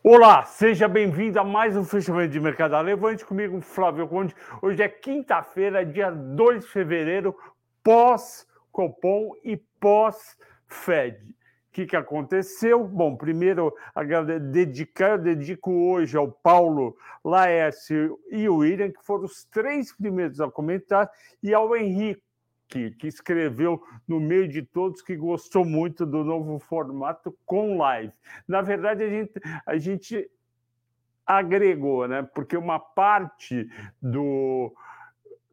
Olá, seja bem-vindo a mais um fechamento de mercado Levante comigo, Flávio Conde. Hoje é quinta-feira, dia 2 de fevereiro, pós-Copom e pós-Fed. O que, que aconteceu? Bom, primeiro, dedicar, dedico hoje ao Paulo Laércio e o William, que foram os três primeiros a comentar, e ao Henrique que, que escreveu no meio de todos que gostou muito do novo formato com live. Na verdade, a gente, a gente agregou, né? Porque uma parte do,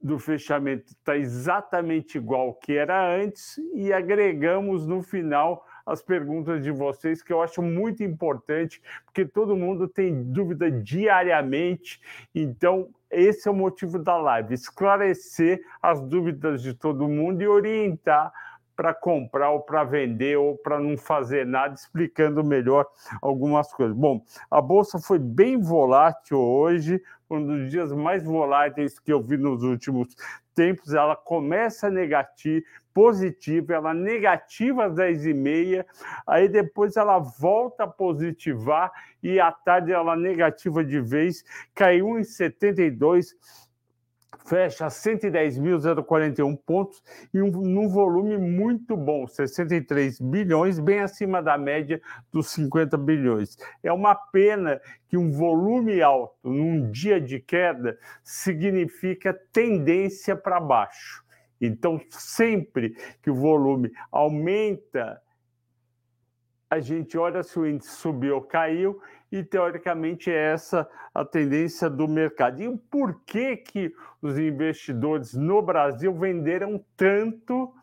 do fechamento está exatamente igual que era antes e agregamos no final as perguntas de vocês, que eu acho muito importante, porque todo mundo tem dúvida diariamente. Então, esse é o motivo da live: esclarecer as dúvidas de todo mundo e orientar para comprar ou para vender ou para não fazer nada, explicando melhor algumas coisas. Bom, a bolsa foi bem volátil hoje, um dos dias mais voláteis que eu vi nos últimos tempos. Ela começa negativa, positiva, ela negativa às 10h30, aí depois ela volta a positivar e à tarde ela negativa de vez, caiu em 72 fecha 110.041 pontos e um, num volume muito bom, 63 bilhões, bem acima da média dos 50 bilhões. É uma pena que um volume alto num dia de queda significa tendência para baixo. Então, sempre que o volume aumenta, a gente olha se o índice subiu ou caiu, e teoricamente é essa a tendência do mercado. E por que, que os investidores no Brasil venderam tanto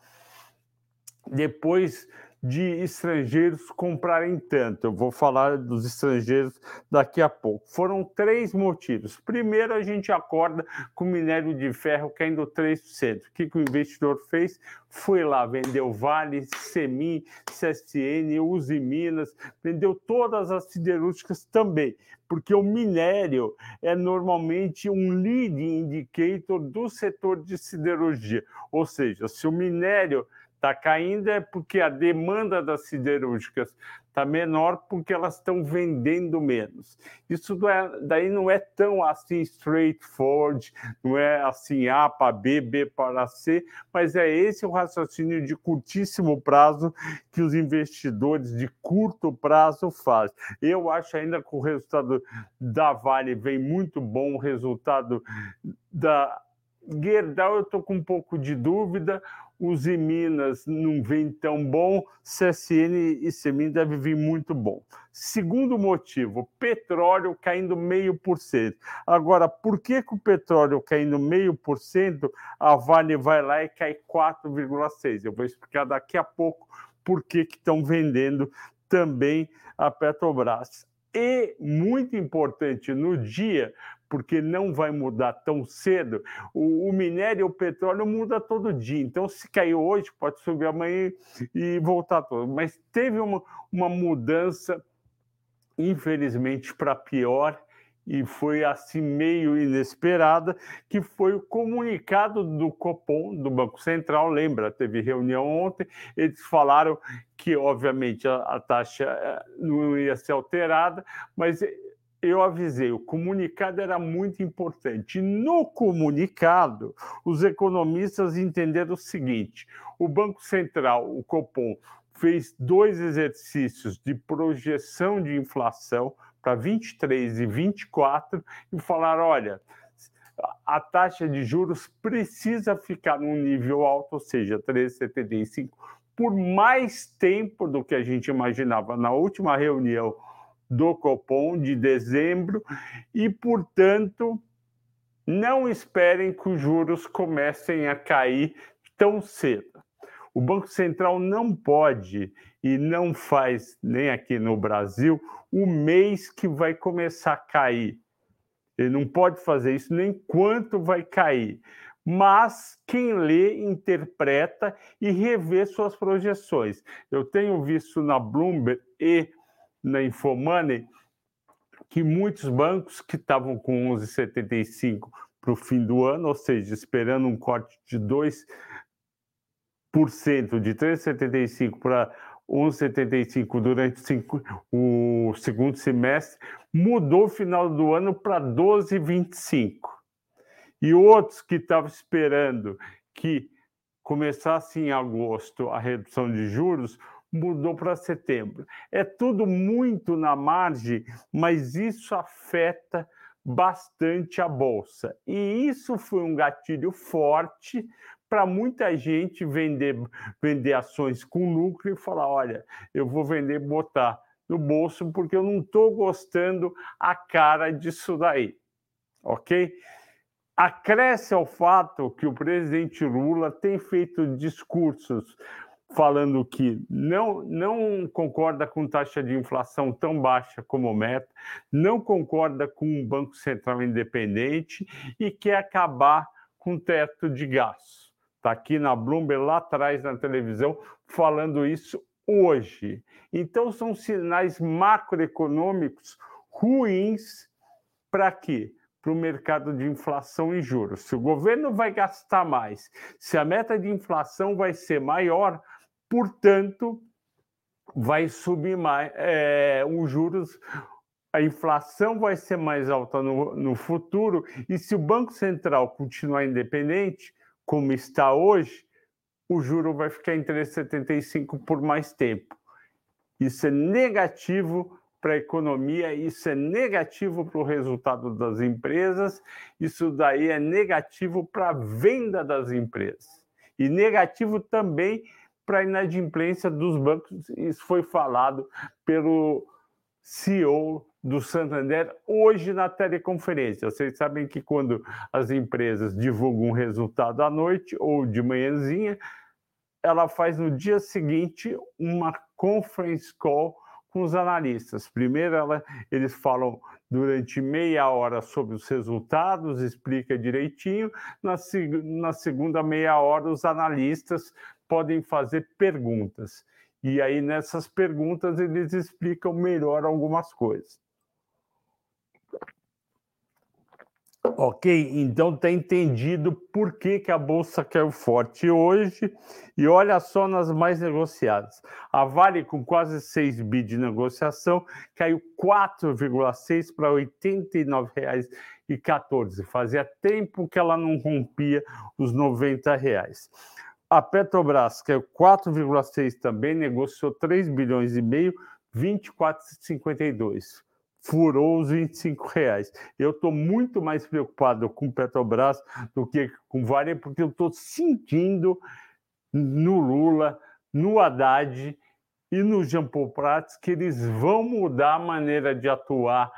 depois de estrangeiros comprarem tanto. Eu vou falar dos estrangeiros daqui a pouco. Foram três motivos. Primeiro, a gente acorda com minério de ferro caindo 3%. O que, que o investidor fez? Foi lá, vendeu Vale, Semin, CSN, Uzi Minas, vendeu todas as siderúrgicas também, porque o minério é normalmente um lead indicator do setor de siderurgia. Ou seja, se o minério está caindo é porque a demanda das siderúrgicas está menor porque elas estão vendendo menos. Isso não é, daí não é tão assim straightforward, não é assim A para B, B para C, mas é esse o raciocínio de curtíssimo prazo que os investidores de curto prazo fazem. Eu acho ainda que o resultado da Vale vem muito bom, o resultado da Gerdau eu estou com um pouco de dúvida, os Minas não vem tão bom, CSN e Semin deve vir muito bom. Segundo motivo, petróleo caindo meio por cento. Agora, por que, que o petróleo caindo meio por cento, a Vale vai lá e cai 4,6? Eu vou explicar daqui a pouco por que estão vendendo também a Petrobras. E muito importante no dia, porque não vai mudar tão cedo, o, o, minério e o petróleo muda todo dia. Então, se caiu hoje, pode subir amanhã e voltar todo. Mas teve uma, uma mudança, infelizmente, para pior, e foi assim meio inesperada, que foi o comunicado do Copom, do Banco Central, lembra, teve reunião ontem, eles falaram que, obviamente, a, a taxa eh, não ia ser alterada, mas eu avisei, o comunicado era muito importante. No comunicado, os economistas entenderam o seguinte: o Banco Central, o Copom, fez dois exercícios de projeção de inflação para 23 e 24 e falaram: olha, a taxa de juros precisa ficar num nível alto, ou seja, 13,75, por mais tempo do que a gente imaginava na última reunião do Copom de dezembro e, portanto, não esperem que os juros comecem a cair tão cedo. O Banco Central não pode e não faz, nem aqui no Brasil, o mês que vai começar a cair. Ele não pode fazer isso nem quanto vai cair. Mas quem lê, interpreta e revê suas projeções. Eu tenho visto na Bloomberg e na Infomoney que muitos bancos que estavam com 11,75 para o fim do ano, ou seja, esperando um corte de 2%, de 3,75 para 11,75 durante cinco, o segundo semestre, mudou o final do ano para 12,25. E outros que estavam esperando que começasse em agosto a redução de juros, mudou para setembro. É tudo muito na margem, mas isso afeta bastante a bolsa. E isso foi um gatilho forte para muita gente vender, vender ações com lucro e falar: olha, eu vou vender botar no bolso porque eu não estou gostando a cara disso daí. Ok? Acresce ao fato que o presidente Lula tem feito discursos falando que não, não concorda com taxa de inflação tão baixa como meta, não concorda com um Banco Central independente e quer acabar com teto de gastos. Está aqui na Bloomberg, lá atrás na televisão, falando isso hoje. Então, são sinais macroeconômicos ruins para quê? Para o mercado de inflação e juros. Se o governo vai gastar mais, se a meta de inflação vai ser maior, portanto, vai subir mais é, os juros, a inflação vai ser mais alta no, no futuro, e se o Banco Central continuar independente, como está hoje, o juro vai ficar em 3,75 por mais tempo. Isso é negativo para a economia, isso é negativo para o resultado das empresas, isso daí é negativo para a venda das empresas. E negativo também para a inadimplência dos bancos. Isso foi falado pelo CEO do Santander hoje na teleconferência. Vocês sabem que quando as empresas divulgam um resultado à noite ou de manhãzinha, ela faz no dia seguinte uma conference call com os analistas. Primeiro, ela, eles falam durante meia hora sobre os resultados, explica direitinho. Na, na segunda meia hora, os analistas podem fazer perguntas. E aí, nessas perguntas, eles explicam melhor algumas coisas. Ok, então está entendido por que, que a Bolsa caiu forte hoje. E olha só nas mais negociadas. A Vale, com quase 6 bi de negociação, caiu 4,6 para R$ 89,14. Fazia tempo que ela não rompia os 90 reais. A Petrobras, que é 4,6 também, negociou 3 bilhões e meio, 24,52. Furou os 25 reais. Eu estou muito mais preocupado com Petrobras do que com Vale, porque eu estou sentindo no Lula, no Haddad e no Jean Paul Prats que eles vão mudar a maneira de atuar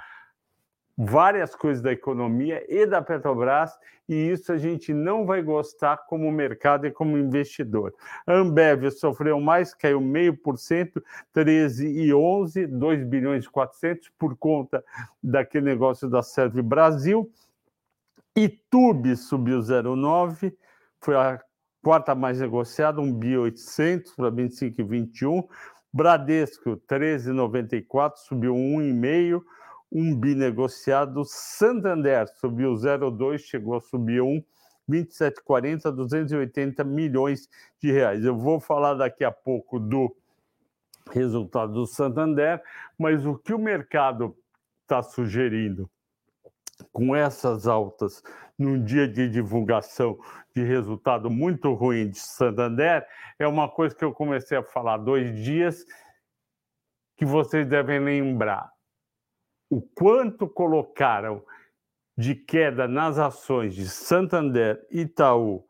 várias coisas da economia e da Petrobras, e isso a gente não vai gostar como mercado e como investidor. A Ambev sofreu mais, caiu meio por cento, 13 e 11, 2 bilhões e 400 por conta daquele negócio da Serve Brasil. Itube subiu 0,9, foi a quarta mais negociada, 1 bi 800 para 25,21. Bradesco 13,94, subiu 1,5 um bi negociado. Santander subiu 0,2, chegou a subir 1, 27,40, 280 milhões de reais. Eu vou falar daqui a pouco do resultado do Santander, mas o que o mercado está sugerindo com essas altas num dia de divulgação de resultado muito ruim de Santander é uma coisa que eu comecei a falar dois dias que vocês devem lembrar o quanto colocaram de queda nas ações de Santander, Itaú,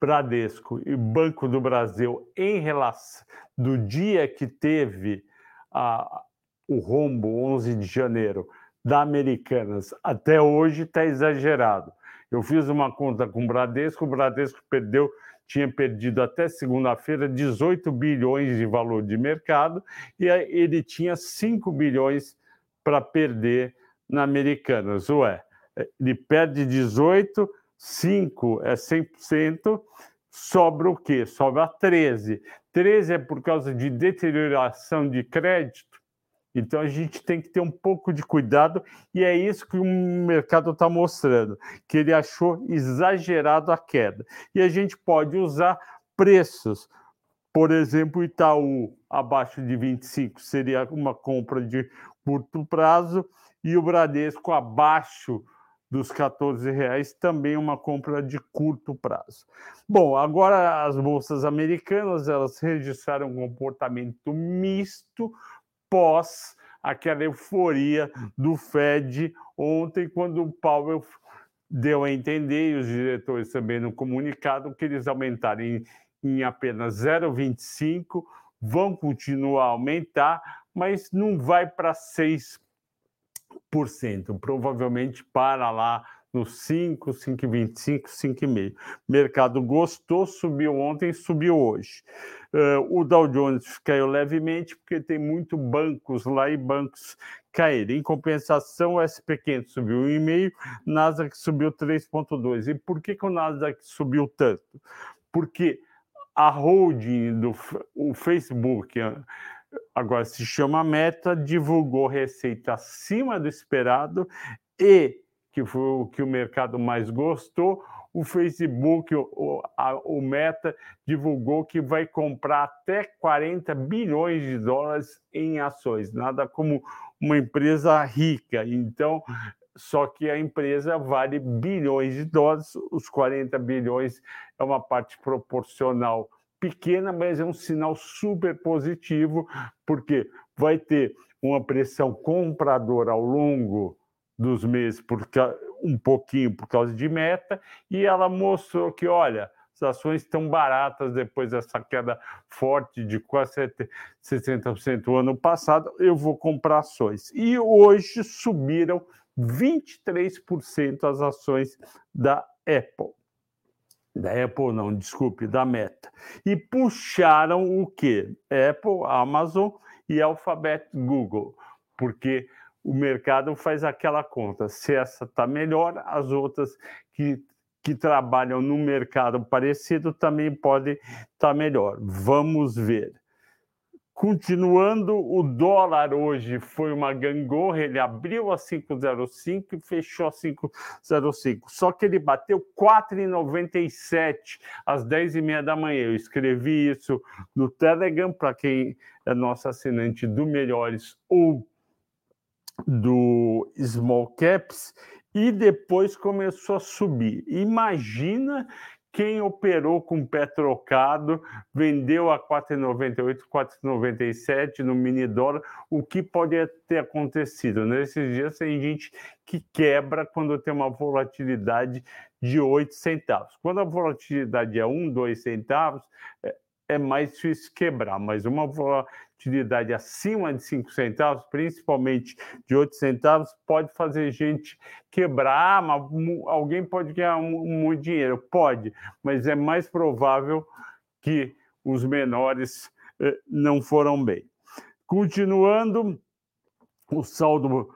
Bradesco e Banco do Brasil em relação do dia que teve a, o rombo 11 de janeiro da Americanas até hoje está exagerado. Eu fiz uma conta com o Bradesco, o Bradesco perdeu, tinha perdido até segunda-feira 18 bilhões de valor de mercado e ele tinha 5 bilhões para perder na Americanas. Ué, ele perde 18, 5 é 100%, sobra o quê? Sobra 13. 13 é por causa de deterioração de crédito. Então a gente tem que ter um pouco de cuidado e é isso que o mercado está mostrando, que ele achou exagerado a queda. E a gente pode usar preços Por exemplo, Itaú abaixo de 25 seria uma compra de curto prazo e o Bradesco abaixo dos 14 reais também uma compra de curto prazo. Bom, agora as bolsas americanas elas registraram um comportamento misto pós aquela euforia do Fed ontem quando o Powell deu a entender e os diretores também no comunicado que eles aumentarem em apenas 0,25, vão continuar a aumentar, mas não vai para 6%. Provavelmente para lá nos 5, 5,25, 5,5. Mercado gostou, subiu ontem, subiu hoje. Uh, o Dow Jones caiu levemente porque tem muito bancos lá e bancos caíram. Em compensação, o SP500 subiu 1,5, Nasdaq subiu 3,2. E por que, que o Nasdaq subiu tanto? Porque a holding do o Facebook, agora se chama Meta, divulgou receita acima do esperado e, que foi o que o mercado mais gostou, o Facebook, o, a, o Meta, divulgou que vai comprar até 40 bilhões de dólares em ações, nada como uma empresa rica. Então, só que a empresa vale bilhões de dólares, os 40 bilhões é uma parte proporcional pequena, mas é um sinal super positivo, porque vai ter uma pressão compradora ao longo dos meses, porque um pouquinho por causa de meta, e ela mostrou que, olha, as ações estão baratas depois dessa queda forte de quase 60% no ano passado, eu vou comprar ações. E hoje subiram 23% as ações da Apple. Da Apple, não, desculpe, da Meta. E puxaram o quê? Apple, Amazon e Alphabet Google, porque o mercado faz aquela conta. Se essa está melhor, as outras que, que trabalham no mercado parecido também podem estar tá melhor. Vamos ver. Continuando, o dólar hoje foi uma gangorra, ele abriu a 5,05 e fechou a 5,05. Só que ele bateu 4,97 às 10h30 da manhã. Eu escrevi isso no Telegram para quem é nosso assinante do Melhores ou do Small Caps e depois começou a subir. Imagina quem operou com pé trocado, vendeu a 4,98, 4,97 no mini dólar, o que pode ter acontecido? Nesses dias tem gente que quebra quando tem uma volatilidade de 8 centavos. Quando a volatilidade é 1, 2 centavos, é, mais difícil quebrar, mas uma volatilidade acima de 5 centavos, principalmente de 8 centavos, pode fazer gente quebrar. Ah, mas alguém pode ganhar muito dinheiro? Pode, mas é mais provável que os menores eh, não foram bem. Continuando, o saldo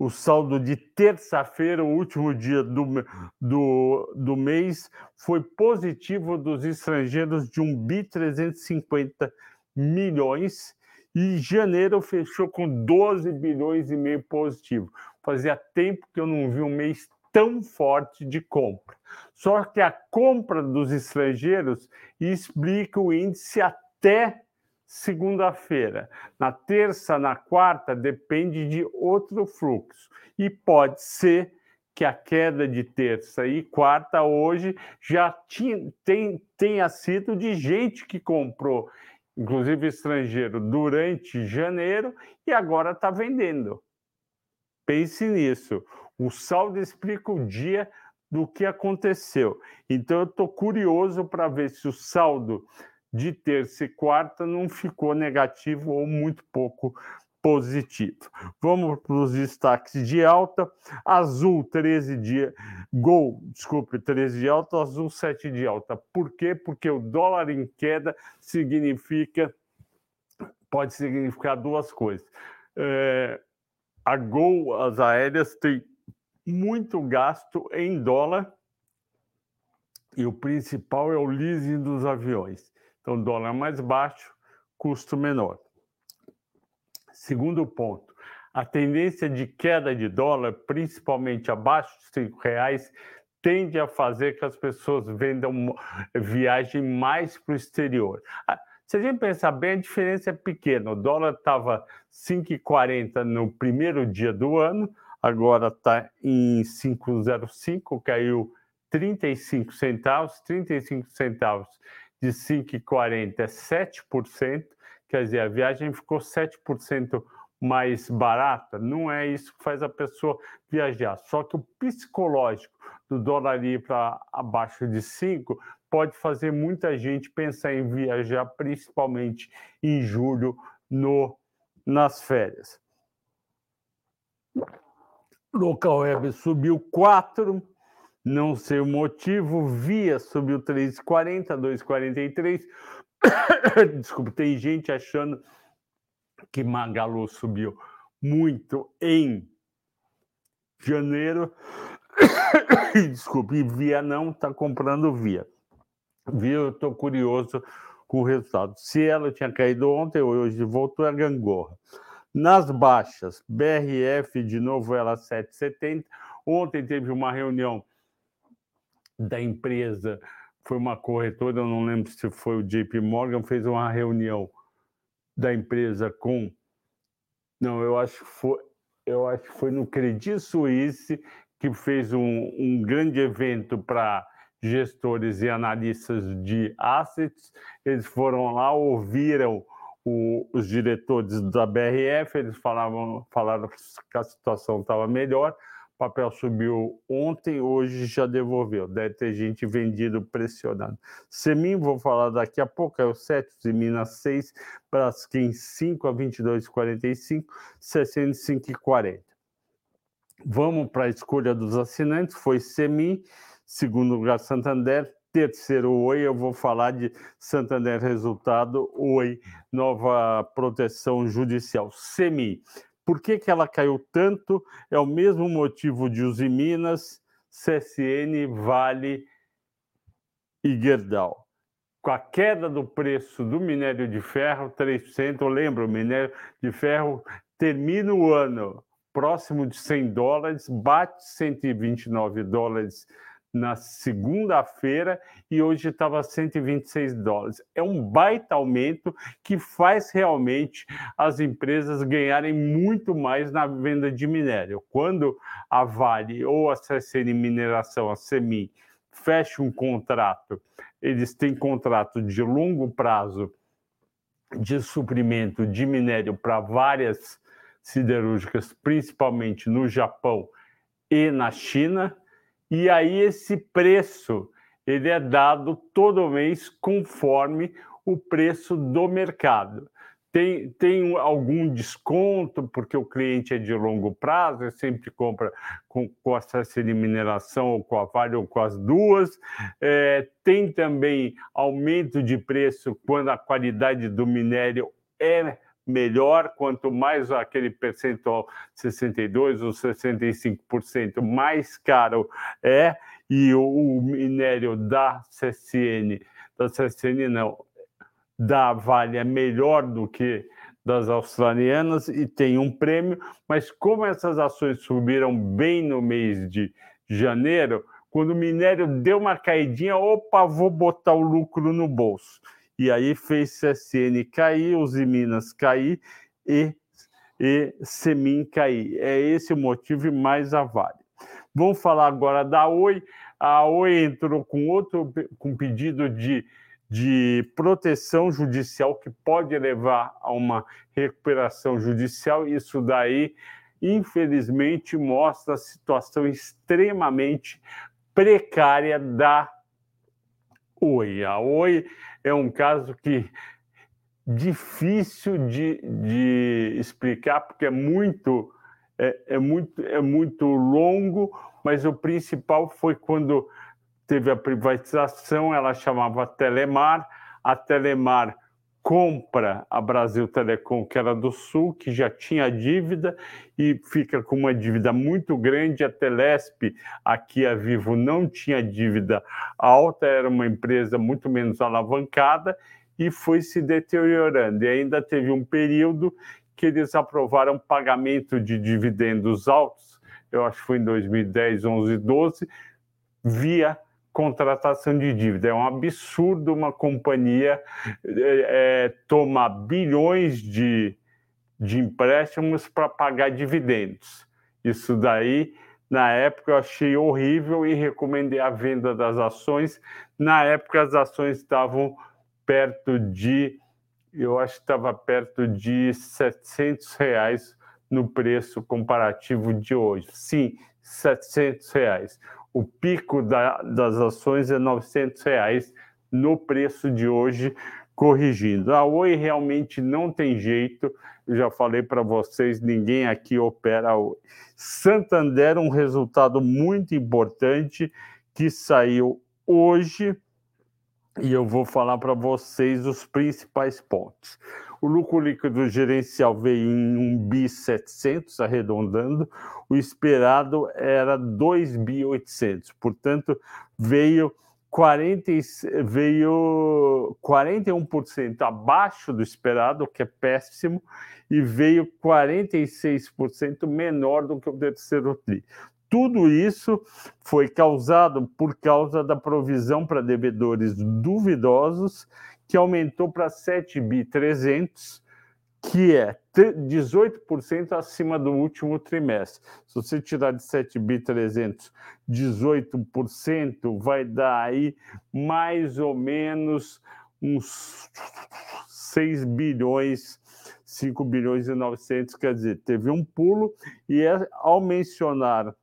o saldo de terça-feira, o último dia do, do, do mês, foi positivo dos estrangeiros de 1 bi 350 milhões e janeiro fechou com 12 bilhões e meio positivo. Fazia tempo que eu não vi um mês tão forte de compra. Só que a compra dos estrangeiros explica o índice até segunda-feira. Na terça, na quarta, depende de outro fluxo. E pode ser que a queda de terça e quarta hoje já tenha sido de gente que comprou, inclusive estrangeiro, durante janeiro e agora está vendendo. Pense nisso. O saldo explica o dia do que aconteceu. Então, eu estou curioso para ver se o saldo de terça e quarta não ficou negativo ou muito pouco positivo. Vamos para os destaques de alta. Azul, 13 de Gol, desculpe, 13 de alta, azul 7 de alta. Por quê? Porque o dólar em queda significa pode significar duas coisas. É, a Gol, as aéreas, tem muito gasto em dólar e o principal é o leasing dos aviões. Então, dólar mais baixo, custo menor. Segundo ponto, a tendência de queda de dólar, principalmente abaixo de R$ reais, tende a fazer que as pessoas vendam viagem mais para o exterior. Ah, Se a gente pensar bem, a diferença é pequena. O dólar estava 5,40 no primeiro dia do ano, agora está em 5,05, caiu 35 centavos, 35 centavos de 5,40 é 7%, quer dizer, a viagem ficou 7% mais barata, não é isso que faz a pessoa viajar. Só que o psicológico do dólar ir para abaixo de 5 pode fazer muita gente pensar em viajar, principalmente em julho, no, nas férias. Local web subiu 4, não sei o motivo, Via subiu 3,40, 2,43. Desculpa, tem gente achando que Magalu subiu muito em janeiro. Desculpe, Via não está comprando Via. Via, eu estou curioso com o resultado. Se ela tinha caído ontem, hoje voltou a gangorra. Nas baixas, BRF de novo ela 7,70. Ontem teve uma reunião da empresa, foi uma corretora, eu não lembro se foi o JP Morgan, fez uma reunião da empresa com. Não, eu acho que foi, eu acho que foi no Credit Suisse que fez um, um grande evento para gestores e analistas de assets. Eles foram lá, ouviram o, os diretores da BRF, eles falavam, falaram que a situação estava melhor, papel subiu ontem, hoje já devolveu. Deve ter gente vendido pressionando. Semin, vou falar daqui a pouco, é o 7, de Minas 6, Braskem 5 a 22,45, 65,40. Vamos para a escolha dos assinantes, foi Semin, segundo lugar Santander, terceiro Oi, eu vou falar de Santander resultado, Oi, nova proteção judicial, Semi. Por que, que ela caiu tanto? É o mesmo motivo de Uzi Minas, CSN, Vale e Gerdau. Com a queda do preço do minério de ferro, 3%, lembra, o minério de ferro termina o ano próximo de 100 dólares, bate 129 dólares na segunda-feira e hoje estava 126 dólares. É um baita aumento que faz realmente as empresas ganharem muito mais na venda de minério. Quando a Vale ou a CSN Mineração, a CEMIN, fecha um contrato, eles têm contrato de longo prazo de suprimento de minério para várias siderúrgicas, principalmente no Japão e na China e aí esse preço ele é dado todo mês conforme o preço do mercado. Tem, tem algum desconto, porque o cliente é de longo prazo, ele sempre compra com, com acesso de mineração, ou com a Vale, ou com as duas. É, tem também aumento de preço quando a qualidade do minério é melhor, quanto mais aquele percentual 62 ou 65% mais caro é, e o, o minério da CSN, da CSN não, da Vale é melhor do que das australianas e tem um prêmio, mas como essas ações subiram bem no mês de janeiro, quando o minério deu uma caidinha, opa, vou botar o lucro no bolso e aí fez CSN cair, os Minas cair e, e Semin cair. É esse o motivo e mais a Vale. Vamos falar agora da Oi. A Oi entrou com outro com pedido de, de proteção judicial que pode levar a uma recuperação judicial. Isso daí, infelizmente, mostra a situação extremamente precária da Oi. A Oi é um caso que difícil de, de explicar porque é muito é, é, muito é muito longo, mas o principal foi quando teve a privatização, ela chamava Telemar, a Telemar compra a Brasil Telecom, que era do Sul, que já tinha dívida e fica com uma dívida muito grande. A Telesp, aqui a Vivo, não tinha dívida alta, era uma empresa muito menos alavancada e foi se deteriorando. E ainda teve um período que eles aprovaram pagamento de dividendos altos, eu acho que foi em 2010, 11, 12, via contratação de dívida. É um absurdo uma companhia é, é, tomar bilhões de, de empréstimos para pagar dividendos. Isso daí, na época, eu achei horrível e recomendei a venda das ações. Na época, as ações estavam perto de, eu acho que estava perto de 700 reais no preço comparativo de hoje. Sim, 700 reais. O pico da, das ações é 900 reais no preço de hoje, corrigindo. A Oi realmente não tem jeito, eu já falei para vocês, ninguém aqui opera a Oi. Santander, um resultado muito importante que saiu hoje, e eu vou falar para vocês os principais pontos. O lucro líquido gerencial veio em 1 bi 700, arredondando. O esperado era 2 bi 800. Portanto, veio 40, veio 41% abaixo do esperado, o que é péssimo, e veio 46% menor do que o terceiro TRI. Tudo isso foi causado por causa da provisão para devedores duvidosos que aumentou para 7.300, que é 18% acima do último trimestre. Se você tirar de 7.300 18%, vai dar aí mais ou menos uns 6 bilhões, 5 bilhões e 900, quer dizer, teve um pulo e é, ao mencionar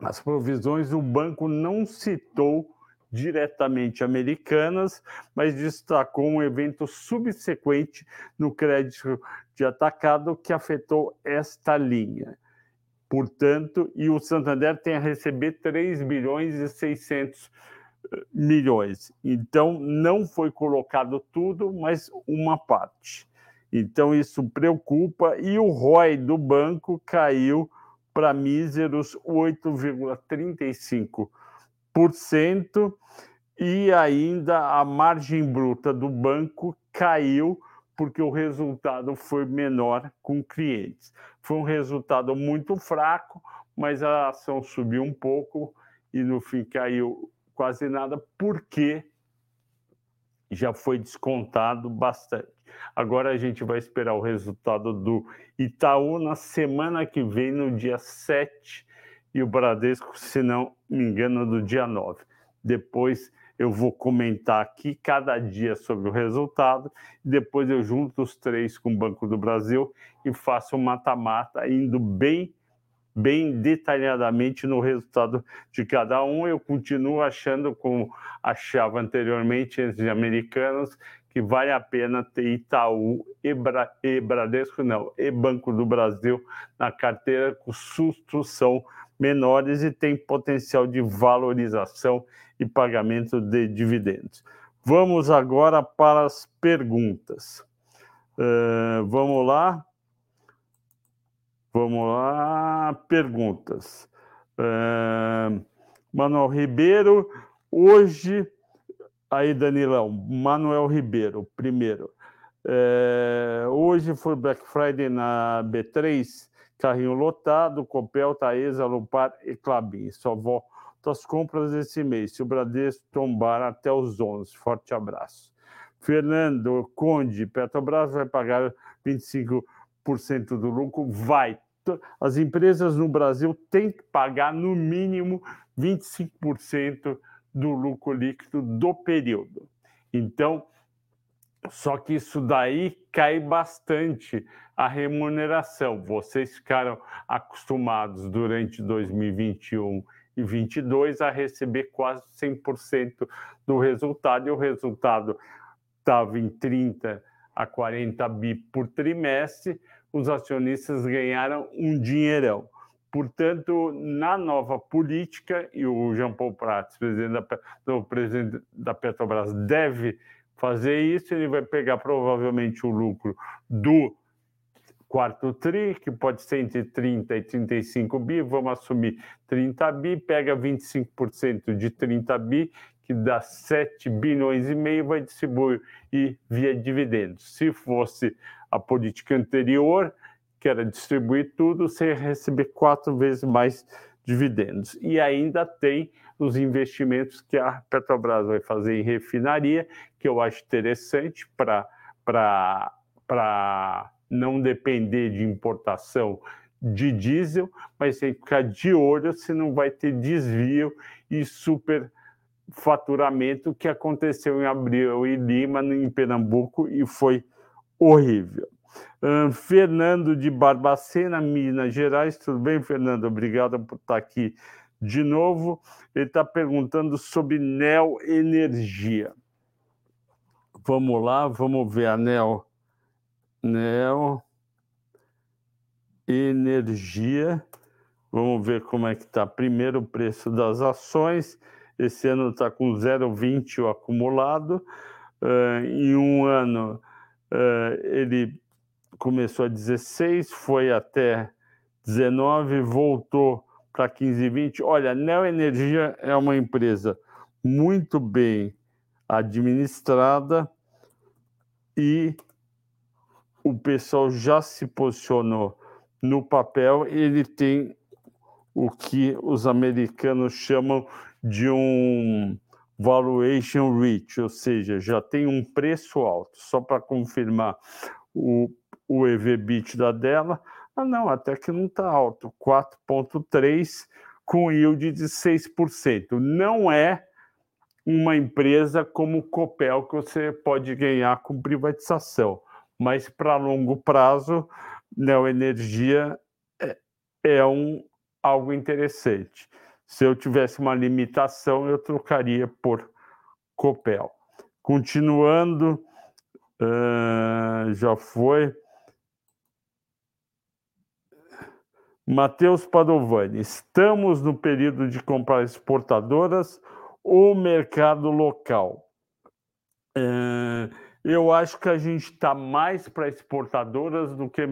as provisões, o banco não citou diretamente americanas, mas destacou um evento subsequente no crédito de atacado que afetou esta linha. Portanto, e o Santander tem a receber 3 bilhões e 600 eh, milhões. Então, não foi colocado tudo, mas uma parte. Então, isso preocupa e o ROI do banco caiu para míseros 8,35% e ainda a margem bruta do banco caiu porque o resultado foi menor com clientes. Foi um resultado muito fraco, mas a ação subiu um pouco e no fim caiu quase nada, porque já foi descontado bastante. Agora a gente vai esperar o resultado do Itaú na semana que vem, no dia 7, e o Bradesco, se não me engano, do dia 9. Depois eu vou comentar aqui cada dia sobre o resultado, depois eu junto os três com o Banco do Brasil e faço um mata-mata, indo bem, bem detalhadamente no resultado de cada um. Eu continuo achando, como achava anteriormente, de americanos, que vale a pena ter Itaú e, Bra e Bradesco, não, e Banco do Brasil na carteira, com sustos são menores e tem potencial de valorização e pagamento de dividendos. Vamos agora para as perguntas. Uh, vamos lá. Vamos lá, perguntas. Uh, Manuel Ribeiro, hoje Aí, Danilão, Manuel Ribeiro, primeiro. É, hoje foi Black Friday na B3, carrinho lotado, Copel, Taesa, Lupar e Clabin. Só volto às compras esse mês. Se o Bradesco tombar até os 11. Forte abraço. Fernando Conde, Petrobras vai pagar 25% do lucro? Vai. As empresas no Brasil têm que pagar no mínimo 25% do lucro líquido do período. Então, só que isso daí cai bastante a remuneração. Vocês ficaram acostumados durante 2021 e 2022 a receber quase 100% do resultado, e o resultado estava em 30 a 40 bi por trimestre, os acionistas ganharam um dinheirão. Portanto, na nova política, e o Jean Paul Prats, presidente da, presidente da Petrobras, deve fazer isso, ele vai pegar provavelmente o lucro do quarto TRI, que pode ser entre 30 e 35 bi, vamos assumir 30 bi, pega 25% de 30 bi, que dá 7 bilhões e meio, vai distribuir via dividendos. Se fosse a política anterior, que era distribuir tudo, você ia receber quatro vezes mais dividendos. E ainda tem os investimentos que a Petrobras vai fazer em refinaria, que eu acho interessante para não depender de importação de diesel, mas tem que ficar de olho se não vai ter desvio e superfaturamento que aconteceu em Abril e Lima, em Pernambuco, e foi horrível. Fernando de Barbacena, Minas Gerais. Tudo bem, Fernando? Obrigado por estar aqui de novo. Ele está perguntando sobre Neo Energia. Vamos lá, vamos ver a Neo. Neo Energia. Vamos ver como é que está. Primeiro o preço das ações. Esse ano está com 0,20 o acumulado. Uh, em um ano, uh, ele começou a 16, foi até 19, voltou para 15 e 20. Olha, Neo Energia é uma empresa muito bem administrada e o pessoal já se posicionou no papel. Ele tem o que os americanos chamam de um valuation rich, ou seja, já tem um preço alto. Só para confirmar, o o EV/EBITDA dela. Ah, não, até que não está alto, 4,3 com yield de 6%. Não é uma empresa como o Copel que você pode ganhar com privatização, mas para longo prazo, Neoenergia é, é um, algo interessante. Se eu tivesse uma limitação, eu trocaria por Copel. Continuando, uh, já foi. Matheus Padovani, estamos no período de comprar exportadoras ou mercado local? É, eu acho que a gente está mais para exportadoras do que.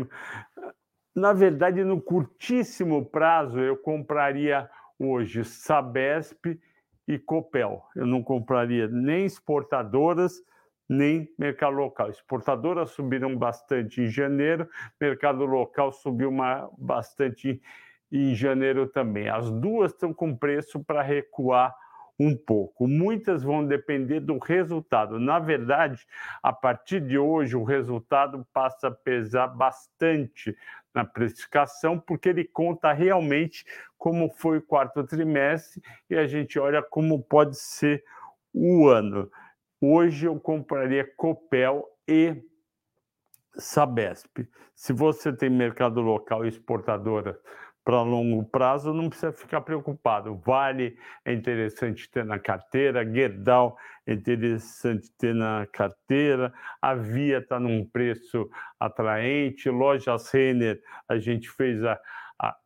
Na verdade, no curtíssimo prazo, eu compraria hoje Sabesp e Copel. Eu não compraria nem exportadoras nem mercado local. Exportadoras subiram bastante em janeiro, mercado local subiu uma, bastante em janeiro também. As duas estão com preço para recuar um pouco. Muitas vão depender do resultado. Na verdade, a partir de hoje, o resultado passa a pesar bastante na precificação, porque ele conta realmente como foi o quarto trimestre e a gente olha como pode ser o ano. Hoje eu compraria Copel e Sabesp. Se você tem mercado local e exportadora para longo prazo, não precisa ficar preocupado. Vale é interessante ter na carteira, Gerdau é interessante ter na carteira, a Via está num preço atraente, Lojas Renner, a gente fez a,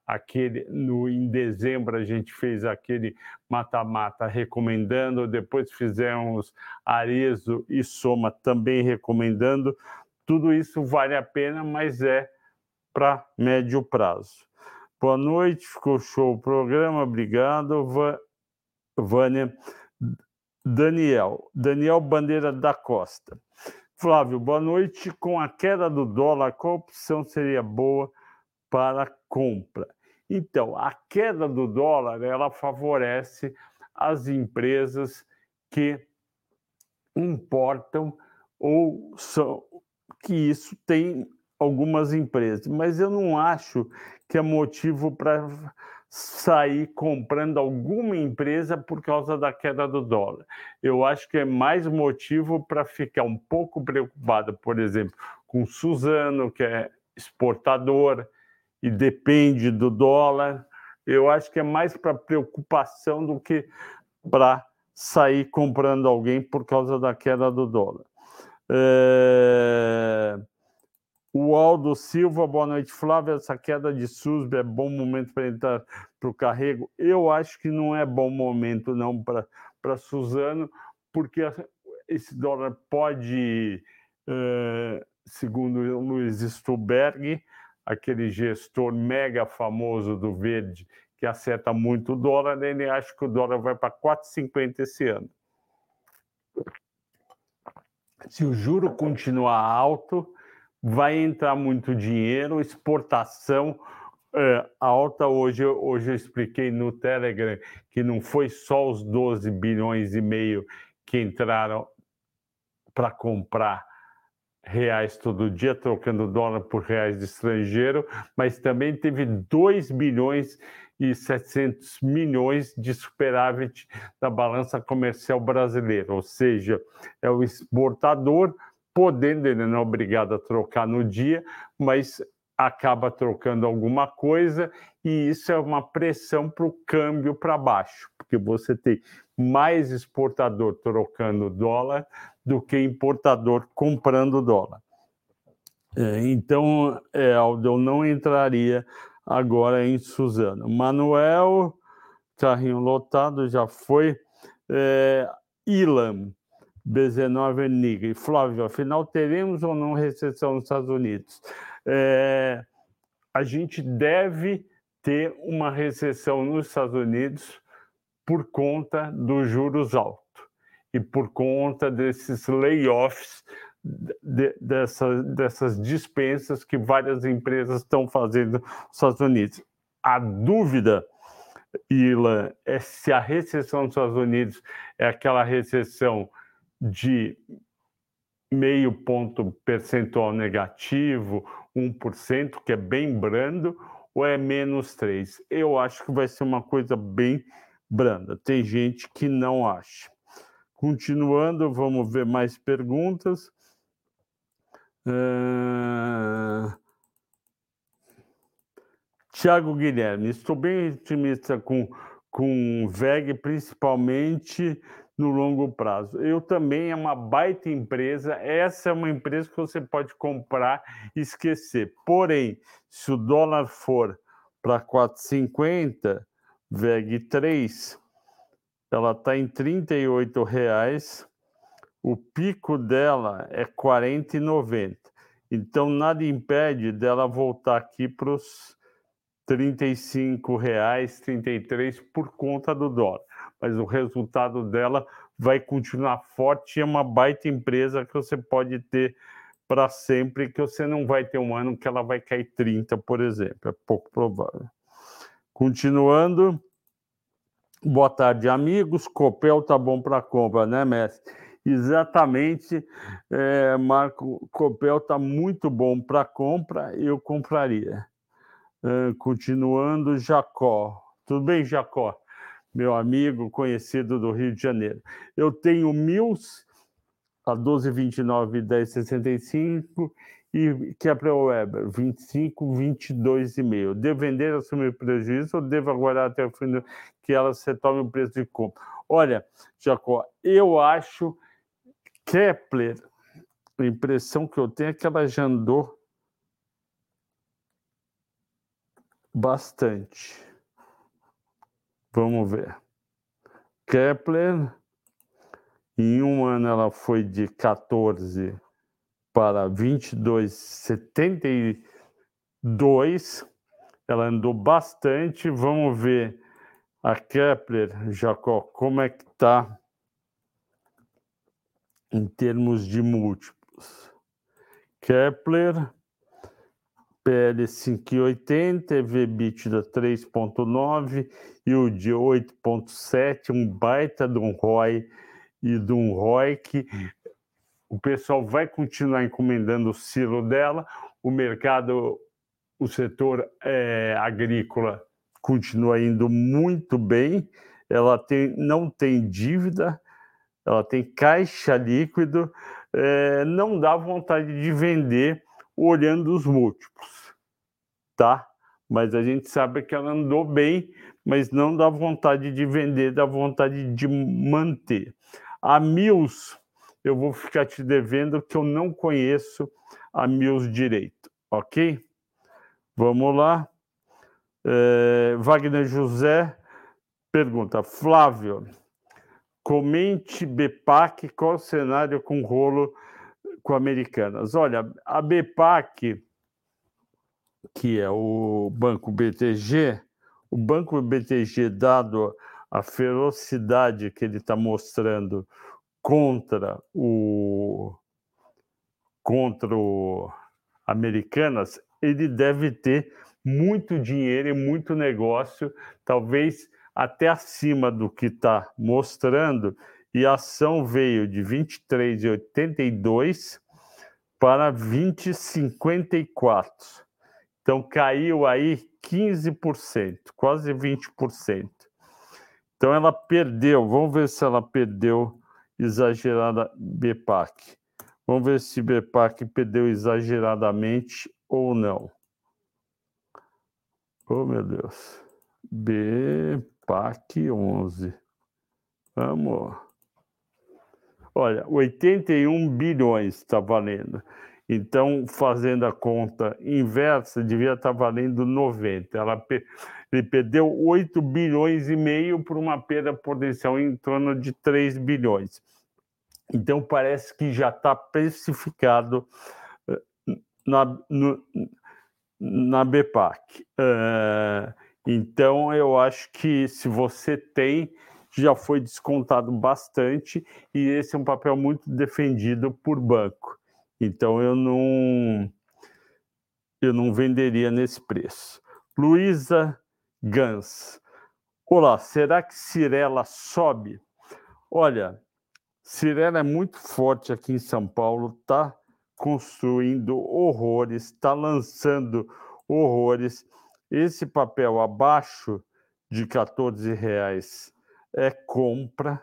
aquele no em dezembro a gente fez aquele mata-mata recomendando, depois fizemos Arezo e Soma também recomendando. Tudo isso vale a pena, mas é para médio prazo. Boa noite, ficou show o programa, obrigado, Vânia. Daniel, Daniel Bandeira da Costa. Flávio, boa noite. Com a queda do dólar, qual opção seria boa para compra. Então, a queda do dólar ela favorece as empresas que importam ou são que isso tem algumas empresas, mas eu não acho que é motivo para sair comprando alguma empresa por causa da queda do dólar. Eu acho que é mais motivo para ficar um pouco preocupado, por exemplo, com Suzano, que é exportador, e depende do dólar. Eu acho que é mais para preocupação do que para sair comprando alguém por causa da queda do dólar. É... O Aldo Silva, boa noite, Flávio. Essa queda de SUSB é bom momento para entrar para o carrego? Eu acho que não é bom momento, não, para Suzano, porque esse dólar pode, é, segundo o Luiz Stuberg, aquele gestor mega famoso do verde que acerta muito o dólar, ele acha que o dólar vai para 4,50 esse ano. Se o juro continuar alto, vai entrar muito dinheiro, exportação é, alta hoje, hoje eu expliquei no Telegram que não foi só os 12 bilhões e meio que entraram para comprar reais todo dia, trocando dólar por reais de estrangeiro, mas também teve 2 bilhões e 700 milhões de superávit da balança comercial brasileira, ou seja, é o exportador podendo, ele não é obrigado a trocar no dia, mas acaba trocando alguma coisa e isso é uma pressão para o câmbio para baixo, porque você tem mais exportador trocando dólar do que importador comprando dólar. É, então, é, Aldo, eu não entraria agora em Suzano. Manuel, carrinho lotado, já foi. É, Ilan, B19 Nigre. Flávio, afinal, teremos ou não recessão nos Estados Unidos? É, a gente deve ter uma recessão nos Estados Unidos por conta dos juros altos e por conta desses layoffs, de, dessa, dessas dispensas que várias empresas estão fazendo nos Estados Unidos. A dúvida, Ilan, é se a recessão nos Estados Unidos é aquela recessão de meio ponto percentual negativo, 1%, que é bem brando, ou é menos 3%? Eu acho que vai ser uma coisa bem branda. Tem gente que não acha. Continuando, vamos ver mais perguntas. Uh... Tiago Guilherme, estou bem otimista com, com VEG, principalmente no longo prazo. Eu também é uma baita empresa, essa é uma empresa que você pode comprar e esquecer. Porém, se o dólar for para 4,50, VEG 3, ela está em R$ reais. O pico dela é R$ 40,90. Então, nada impede dela voltar aqui para os R$ 35,00, 33 por conta do dólar mas o resultado dela vai continuar forte é uma baita empresa que você pode ter para sempre, que você não vai ter um ano que ela vai cair 30, por exemplo. É pouco provável. Continuando. Boa tarde, amigos. Copel tá bom para compra, né, mestre? Exatamente, é, Marco. Copel tá muito bom para compra, eu compraria. Uh, continuando, Jacó. Tudo bem, Jacó? Meu amigo conhecido do Rio de Janeiro. Eu tenho Mills a 12,29 10,65 e Kepler Weber 25, 22,5. Devo vender, assumir prejuízo ou devo aguardar até o fim do, que ela se tome o preço de compra? Olha, Jacó, eu acho Kepler, a impressão que eu tenho é que ela já andou bastante. Vamos ver. Kepler, em um ano ela foi de 14 para 22,72. Ela andou bastante. Vamos ver a Kepler, Jacó, como é que está em termos de múltiplos. Kepler PL 5,80, EBITDA 3,9 e o de 8,7, um baita de um ROI e de um ROI que o pessoal vai continuar encomendando o silo dela, o mercado, o setor é, agrícola continua indo muito bem, ela tem, não tem dívida, ela tem caixa líquido, é, não dá vontade de vender olhando os múltiplos, tá? Mas a gente sabe que ela andou bem, mas não dá vontade de vender, dá vontade de manter. A Mills, eu vou ficar te devendo que eu não conheço a Mills direito, ok? Vamos lá. É, Wagner José pergunta, Flávio, comente BPAC, qual o cenário com rolo com Americanas. Olha, a BPAC, que é o Banco BTG, o Banco BTG, dado a ferocidade que ele está mostrando contra o contra o Americanas, ele deve ter muito dinheiro e muito negócio, talvez até acima do que está mostrando, e a ação veio de 23,82 para 20,54. Então caiu aí 15%, quase 20%. Então ela perdeu, vamos ver se ela perdeu exagerada BPAC. Vamos ver se BPAC perdeu exageradamente ou não. Oh, meu Deus. BPAC 11. Vamos. Olha, 81 bilhões está valendo. Então, fazendo a conta inversa, devia estar tá valendo 90. Ela, ele perdeu 8 bilhões e meio por uma perda potencial em torno de 3 bilhões. Então, parece que já está precificado eh, na, no, na BPAC. Uh, então, eu acho que se você tem, já foi descontado bastante e esse é um papel muito defendido por banco. Então, eu não, eu não venderia nesse preço. Luísa Gans. Olá, será que Cirela sobe? Olha, Cirela é muito forte aqui em São Paulo, está construindo horrores, está lançando horrores. Esse papel abaixo de 14 reais é compra.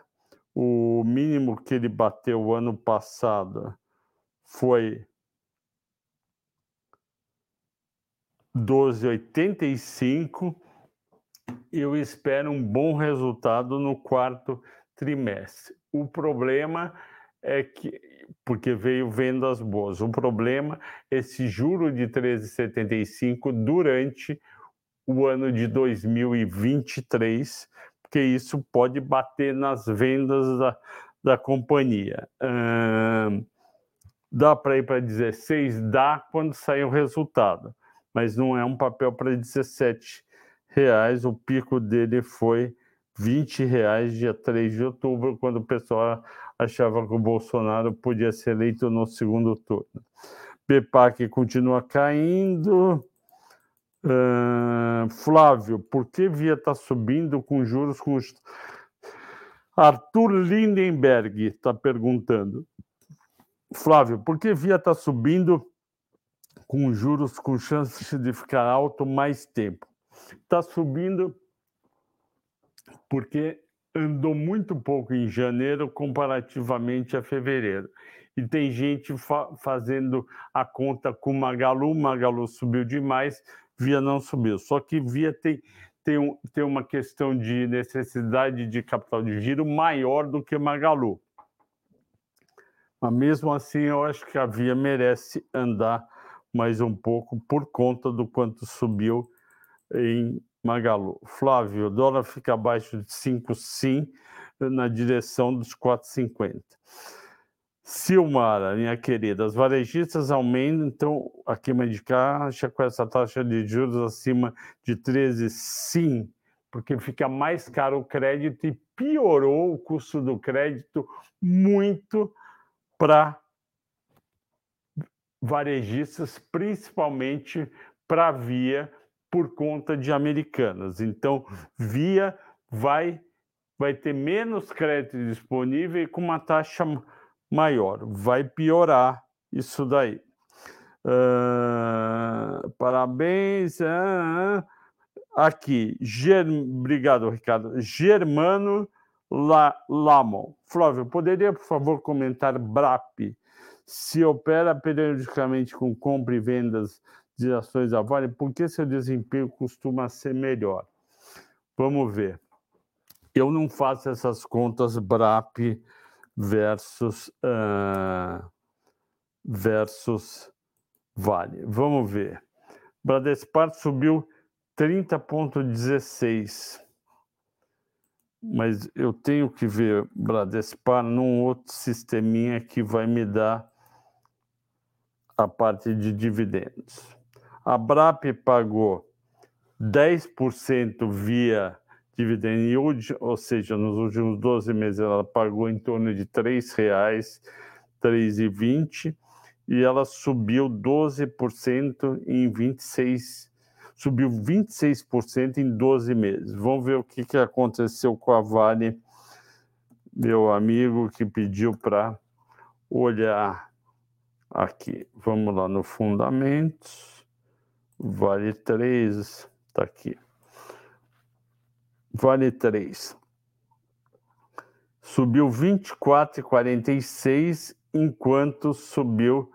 O mínimo que ele bateu ano passado foi 12,85. Eu espero um bom resultado no quarto trimestre. O problema é que, porque veio vendas boas, o problema é esse juro de 13,75 durante o ano de 2023, porque isso pode bater nas vendas da, da companhia. Hum, dá para ir para 16? Dá quando sair o resultado, mas não é um papel para 17 reais. O pico dele foi 20 reais dia 3 de outubro, quando o pessoal achava que o Bolsonaro podia ser eleito no segundo turno. PEPAC continua caindo. Uh, Flávio, por que Via está subindo com juros com Arthur Lindenberg está perguntando. Flávio, por que Via está subindo com juros com chance de ficar alto mais tempo? Está subindo porque andou muito pouco em janeiro comparativamente a fevereiro. E tem gente fa fazendo a conta com Magalu, Magalu subiu demais, Via não subiu. Só que Via tem, tem, um, tem uma questão de necessidade de capital de giro maior do que Magalu. Mas mesmo assim, eu acho que a Via merece andar mais um pouco por conta do quanto subiu em Magalu. Flávio, o dólar fica abaixo de 5 sim, na direção dos 4,50. Silmara, minha querida, as varejistas aumentam a queima de caixa com essa taxa de juros acima de 13, sim, porque fica mais caro o crédito e piorou o custo do crédito muito para varejistas, principalmente para Via, por conta de Americanas. Então, Via vai vai ter menos crédito disponível e com uma taxa maior. Vai piorar isso daí. Uh, parabéns. Uh, aqui, Ger... obrigado, Ricardo. Germano La... Lamon. Flávio, poderia, por favor, comentar BRAP? Se opera periodicamente com compra e vendas de ações da Vale, por que seu desempenho costuma ser melhor? Vamos ver. Eu não faço essas contas BRAP versus, uh, versus Vale. Vamos ver. Bradespar subiu 30,16. Mas eu tenho que ver Bradespar num outro sisteminha que vai me dar a parte de dividendos. A BRAP pagou 10% via dividend yield, ou seja, nos últimos 12 meses ela pagou em torno de R$ 3,00, R$ 3,20, e ela subiu 12% em 26, subiu 26% em 12 meses. Vamos ver o que, que aconteceu com a Vale, meu amigo que pediu para olhar aqui. Vamos lá no Fundamentos, Vale 3, está aqui. Vale 3. Subiu 24,46, enquanto subiu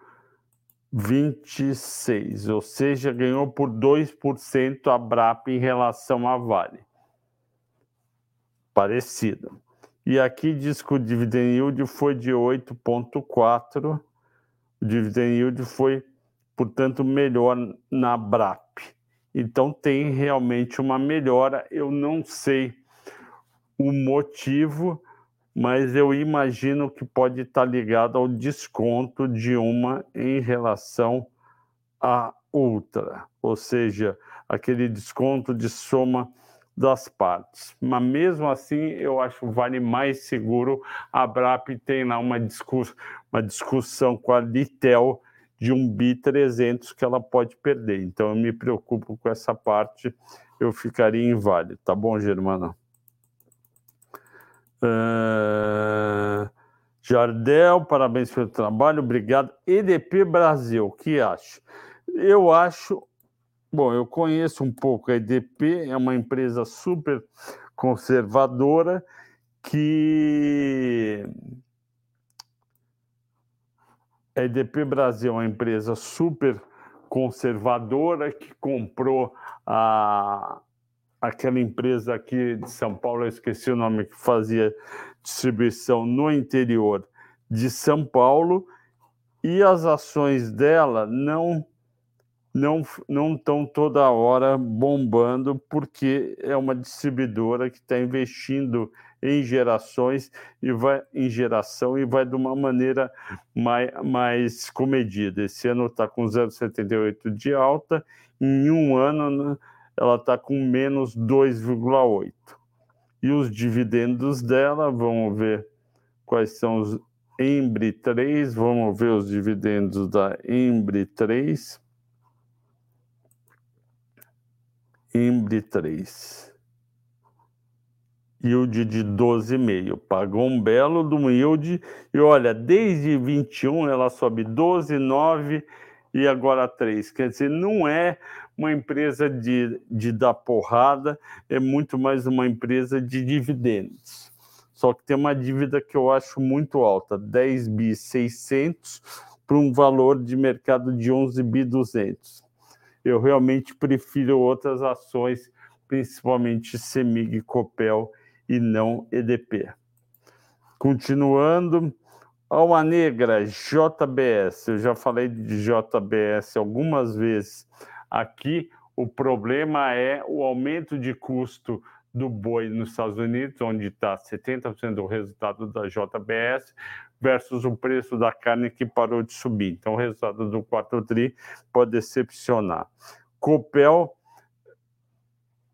26, ou seja, ganhou por 2% a BRAP em relação à Vale. Parecido. E aqui diz que o dividend yield foi de 8,4. O dividend yield foi, portanto, melhor na BRAP. Então tem realmente uma melhora. Eu não sei o motivo, mas eu imagino que pode estar ligado ao desconto de uma em relação à outra, ou seja, aquele desconto de soma das partes. Mas mesmo assim, eu acho vale mais seguro. A BRAP tem lá uma, uma discussão com a Litel de um bi 300 que ela pode perder. Então eu me preocupo com essa parte, eu ficaria inválido, tá bom, Germana? Uh, Jardel, parabéns pelo trabalho, obrigado. EDP Brasil, que acha? Eu acho, bom, eu conheço um pouco a EDP, é uma empresa super conservadora que a EDP Brasil é uma empresa super conservadora que comprou a, aquela empresa aqui de São Paulo, eu esqueci o nome, que fazia distribuição no interior de São Paulo, e as ações dela não não não estão toda hora bombando porque é uma distribuidora que está investindo em gerações e vai em geração e vai de uma maneira mais, mais comedida. Esse ano está com 0,78 de alta, em um ano né, ela está com menos 2,8. E os dividendos dela, vamos ver quais são os Embri 3, vamos ver os dividendos da Embri 3. Embri 3. Yield de 12,5. Pagou um belo do yield. E olha, desde 21 ela sobe 12,9 e agora 3. Quer dizer, não é uma empresa de, de dar porrada, é muito mais uma empresa de dividendos. Só que tem uma dívida que eu acho muito alta, 10 bi 600 para um valor de mercado de 11 bi 200. Eu realmente prefiro outras ações, principalmente Semig, Copel e não EDP. Continuando, Alma Negra, JBS. Eu já falei de JBS algumas vezes Aqui o problema é o aumento de custo do boi nos Estados Unidos, onde está 70% do resultado da JBS, versus o preço da carne que parou de subir. Então, o resultado do 4 TRI pode decepcionar. Copel,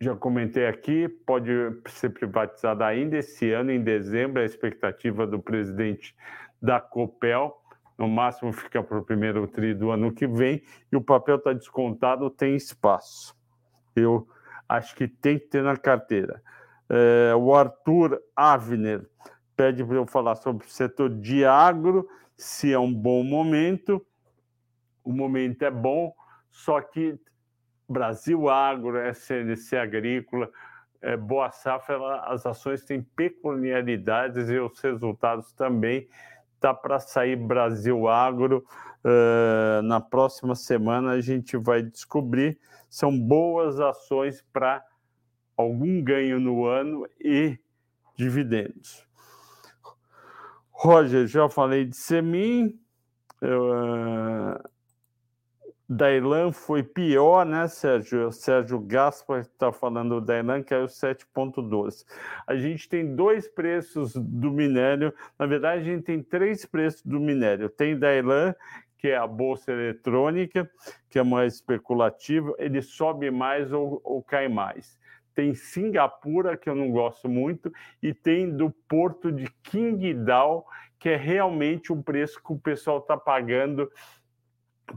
já comentei aqui, pode ser privatizada ainda esse ano, em dezembro, a expectativa do presidente da Copel no máximo fica para o primeiro tri do ano que vem, e o papel está descontado, tem espaço. Eu acho que tem que ter na carteira. É, o Arthur Avner pede para eu falar sobre o setor de agro, se é um bom momento. O momento é bom, só que Brasil Agro, SNC Agrícola, é, Boa Safra, ela, as ações têm peculiaridades e os resultados também está para sair Brasil Agro. Uh, na próxima semana a gente vai descobrir. São boas ações para algum ganho no ano e dividendos. Roger, já falei de Semin. Uh, Dailan foi pior, né, Sérgio? Sérgio Gaspar está falando do Dailan, que é o 7,12. A gente tem dois preços do minério, na verdade, a gente tem três preços do minério. Tem Dailan, que é a bolsa eletrônica, que é mais especulativa, ele sobe mais ou, ou cai mais. Tem Singapura, que eu não gosto muito, e tem do porto de Qingdao, que é realmente o preço que o pessoal está pagando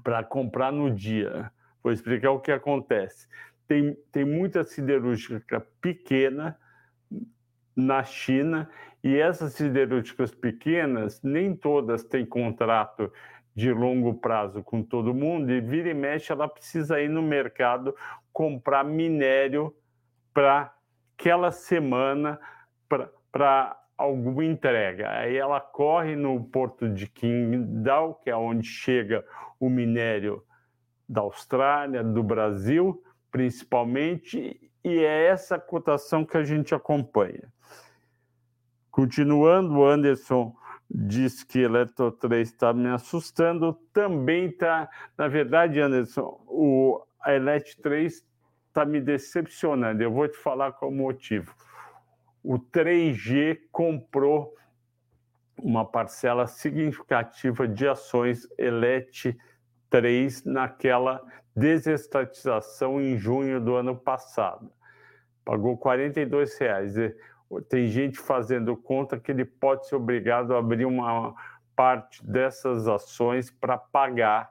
para comprar no dia. Vou explicar o que acontece. tem, tem muita siderúrgica pequena na China e essas siderúrgicas pequenas, nem todas têm contrato de longo prazo com todo mundo, e vira e mexe, ela precisa ir no mercado comprar minério para aquela semana, para alguma entrega. Aí ela corre no porto de Qingdao, que é onde chega o minério da Austrália, do Brasil, principalmente, e é essa cotação que a gente acompanha. Continuando, o Anderson diz que Eletro 3 está me assustando, também está, na verdade, Anderson, o, Elet 3 está me decepcionando. Eu vou te falar qual o motivo. O 3G comprou uma parcela significativa de ações Elet 3 naquela desestatização em junho do ano passado. Pagou 42 reais. Tem gente fazendo conta que ele pode ser obrigado a abrir uma parte dessas ações para pagar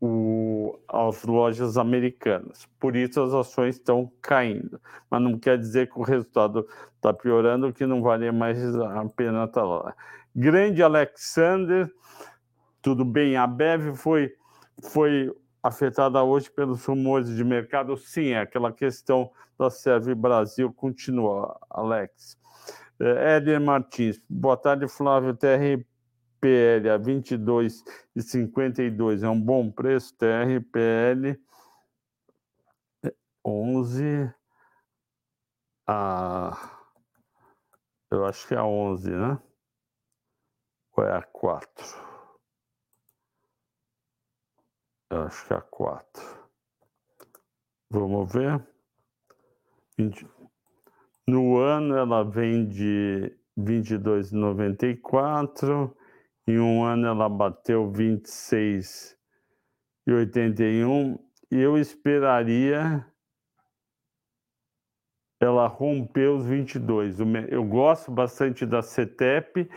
o, as lojas americanas. Por isso as ações estão caindo. Mas não quer dizer que o resultado está piorando, que não vale mais a pena estar tá lá. Grande Alexander, tudo bem? A Bev foi, foi afetada hoje pelos rumores de mercado? Sim, é aquela questão da Serve Brasil continua, Alex. Éder Martins, boa tarde, Flávio. TRPL a 22,52 é um bom preço. TRPL 11 a. Eu acho que é a 11, né? Ou é a 4? Eu acho que é a 4. Vamos ver. No ano ela vem de 22,94. Em um ano ela bateu 26,81. E eu esperaria ela romper os 22. Eu gosto bastante da CETEP,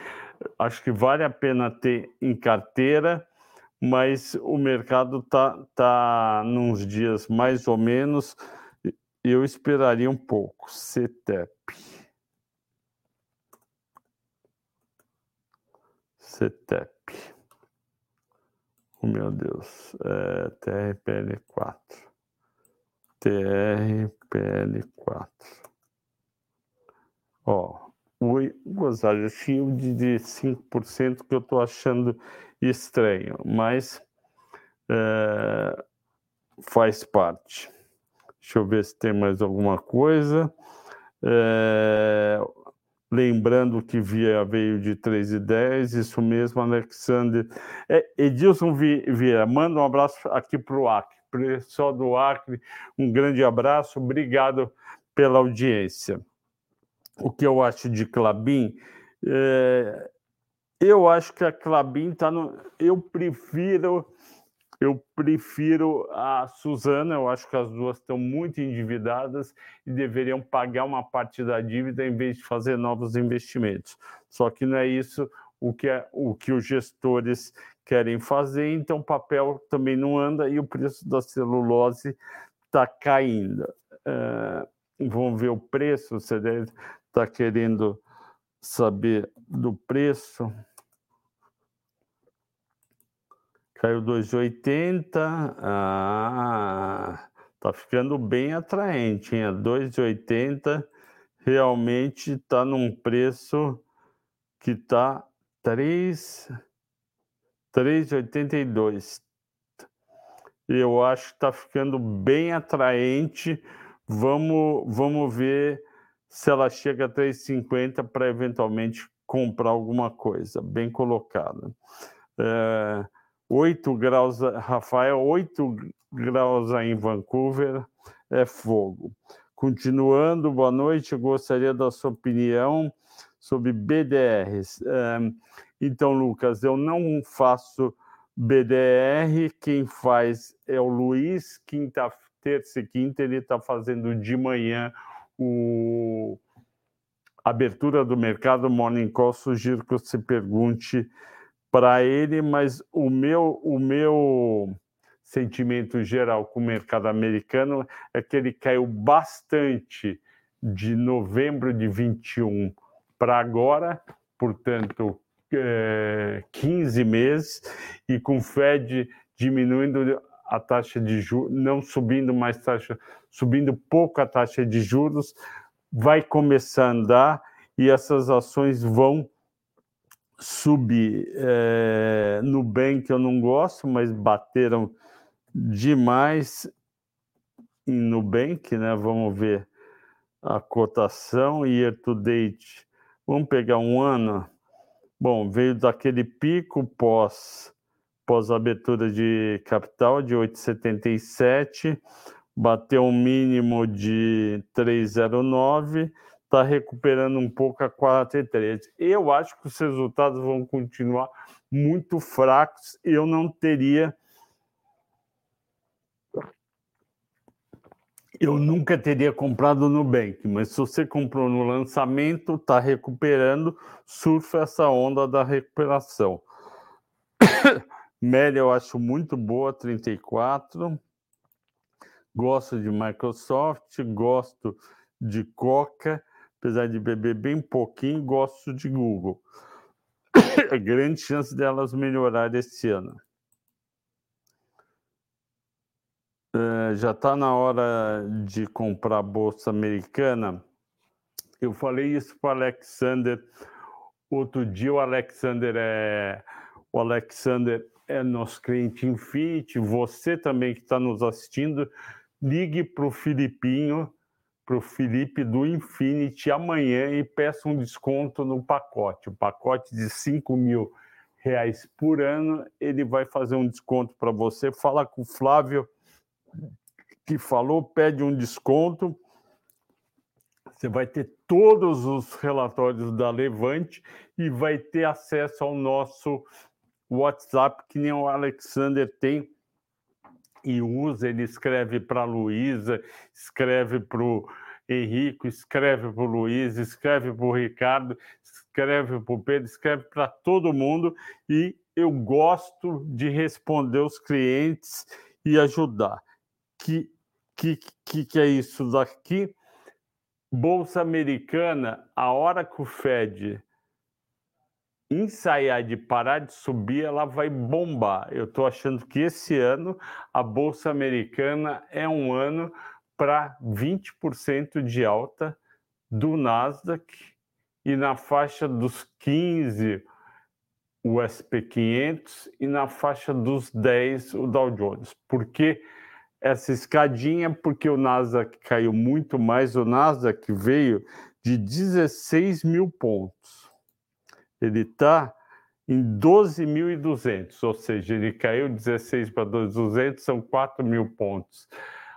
acho que vale a pena ter em carteira, mas o mercado está tá nos dias mais ou menos eu esperaria um pouco. CETEP. CETEP. Oh, meu Deus. É, TRPL4. TRPL4. Ó, o Gonzalo Shield de 5% que eu estou achando estranho, mas é, faz parte. Deixa eu ver se tem mais alguma coisa. É... Lembrando que via veio de 3,10, isso mesmo, Alexander. É, Edilson Vieira, manda um abraço aqui para o Acre. Pessoal do Acre, um grande abraço, obrigado pela audiência. O que eu acho de Clabin? É... Eu acho que a Clabin está no. Eu prefiro eu prefiro a Suzana, eu acho que as duas estão muito endividadas e deveriam pagar uma parte da dívida em vez de fazer novos investimentos. Só que não é isso o que, é, o que os gestores querem fazer, então o papel também não anda e o preço da celulose está caindo. Vamos ver o preço, você deve estar tá querendo saber do preço. Caiu 2,80. Ah, tá ficando bem atraente, hein? 2,80 realmente está num preço que está 3,82. Eu acho que está ficando bem atraente. Vamos, vamos ver se ela chega a 3,50 para eventualmente comprar alguma coisa. Bem colocada. É, 8 graus, Rafael, 8 graus em Vancouver é fogo. Continuando, boa noite, gostaria da sua opinião sobre BDRs. Então, Lucas, eu não faço BDR, quem faz é o Luiz, quinta, terça e quinta, ele está fazendo de manhã o abertura do mercado Morning Call, sugiro que você pergunte para ele, mas o meu, o meu sentimento geral com o mercado americano é que ele caiu bastante de novembro de 21 para agora, portanto, é, 15 meses, e com o Fed diminuindo a taxa de juros, não subindo mais taxa, subindo pouco a taxa de juros, vai começar a andar e essas ações vão subir. É, Nubank eu não gosto, mas bateram demais em Nubank, né? Vamos ver a cotação year to date. Vamos pegar um ano. Bom, veio daquele pico pós pós abertura de capital de 8,77, bateu um mínimo de 3,09, está recuperando um pouco a 4,13. Eu acho que os resultados vão continuar muito fracos. Eu não teria Eu nunca teria comprado no Nubank, mas se você comprou no lançamento, está recuperando, surfa essa onda da recuperação. Média eu acho muito boa, 34. Gosto de Microsoft, gosto de Coca, apesar de beber bem pouquinho, gosto de Google. grande chance delas melhorar esse ano. Eh, já está na hora de comprar a bolsa americana. Eu falei isso para o Alexander outro dia. O Alexander é o Alexander é nosso cliente Infinity. Você também que está nos assistindo, ligue para o Filipinho, para o Felipe do Infinity amanhã e peça um desconto no pacote. O pacote de 5 mil reais por ano, ele vai fazer um desconto para você. Fala com o Flávio que falou, pede um desconto. Você vai ter todos os relatórios da Levante e vai ter acesso ao nosso WhatsApp, que nem o Alexander tem e usa. Ele escreve para a Luísa, escreve para o Henrico, escreve para o Luiz, escreve para o Ricardo, escreve para o Pedro, escreve para todo mundo. E eu gosto de responder os clientes e ajudar que, que, que, que é isso daqui? Bolsa Americana, a hora que o Fed ensaiar de parar de subir, ela vai bombar. Eu estou achando que esse ano a Bolsa Americana é um ano para 20% de alta do Nasdaq e na faixa dos 15 o SP500 e na faixa dos 10 o Dow Jones. Porque essa escadinha porque o Nasdaq caiu muito mais. O Nasdaq veio de 16 mil pontos. Ele está em 12.200, ou seja, ele caiu 16 para 2.200, são 4 mil pontos.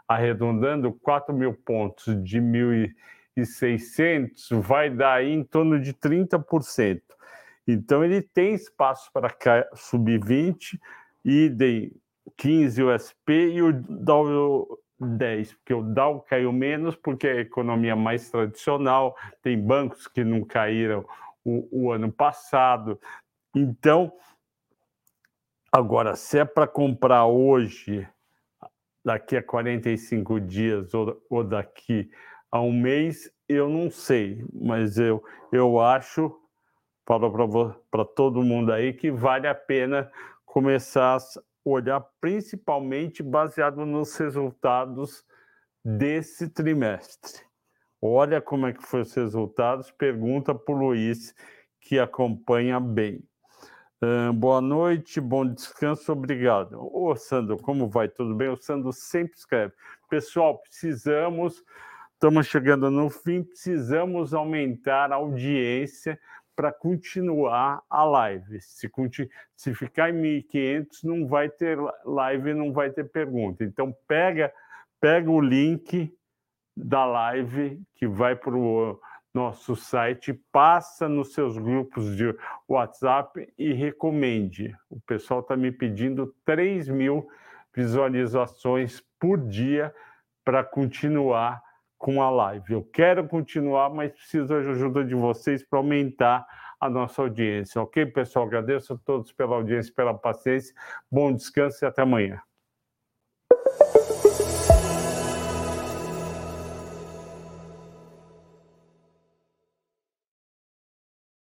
Arredondando 4 mil pontos de 1.600, vai dar aí em torno de 30%. Então, ele tem espaço para subir 20, idem 15 o SP e o Dow 10, porque o Dow caiu menos porque é a economia mais tradicional, tem bancos que não caíram o, o ano passado. Então, agora, se é para comprar hoje, daqui a 45 dias ou, ou daqui a um mês, eu não sei, mas eu, eu acho, falo para todo mundo aí, que vale a pena começar olhar principalmente baseado nos resultados desse trimestre. Olha como é que foram os resultados, pergunta para o Luiz, que acompanha bem. Uh, boa noite, bom descanso, obrigado. Ô, Sandro, como vai? Tudo bem? O Sandro sempre escreve. Pessoal, precisamos, estamos chegando no fim, precisamos aumentar a audiência para continuar a live. Se, se ficar em 1500, não vai ter live, não vai ter pergunta. Então, pega, pega o link da live que vai para o nosso site, passa nos seus grupos de WhatsApp e recomende. O pessoal está me pedindo 3 mil visualizações por dia para continuar com a live. Eu quero continuar, mas preciso da ajuda de vocês para aumentar a nossa audiência. Ok, pessoal? Agradeço a todos pela audiência, pela paciência. Bom descanso e até amanhã.